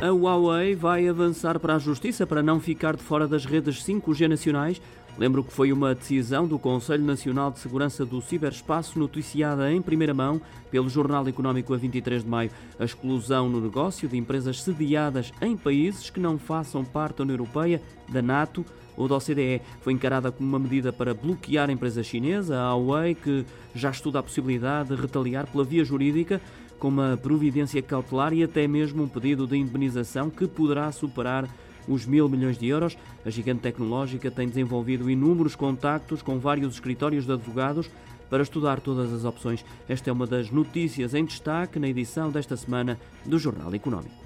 A Huawei vai avançar para a justiça para não ficar de fora das redes 5G nacionais. Lembro que foi uma decisão do Conselho Nacional de Segurança do Ciberespaço, noticiada em primeira mão pelo Jornal Económico a 23 de maio. A exclusão no negócio de empresas sediadas em países que não façam parte da União Europeia, da NATO ou da OCDE foi encarada como uma medida para bloquear a empresa chinesa, a Huawei, que já estuda a possibilidade de retaliar pela via jurídica com uma providência cautelar e até mesmo um pedido de indemnização que poderá superar os mil milhões de euros. A gigante tecnológica tem desenvolvido inúmeros contactos com vários escritórios de advogados para estudar todas as opções. Esta é uma das notícias em destaque na edição desta semana do Jornal Económico.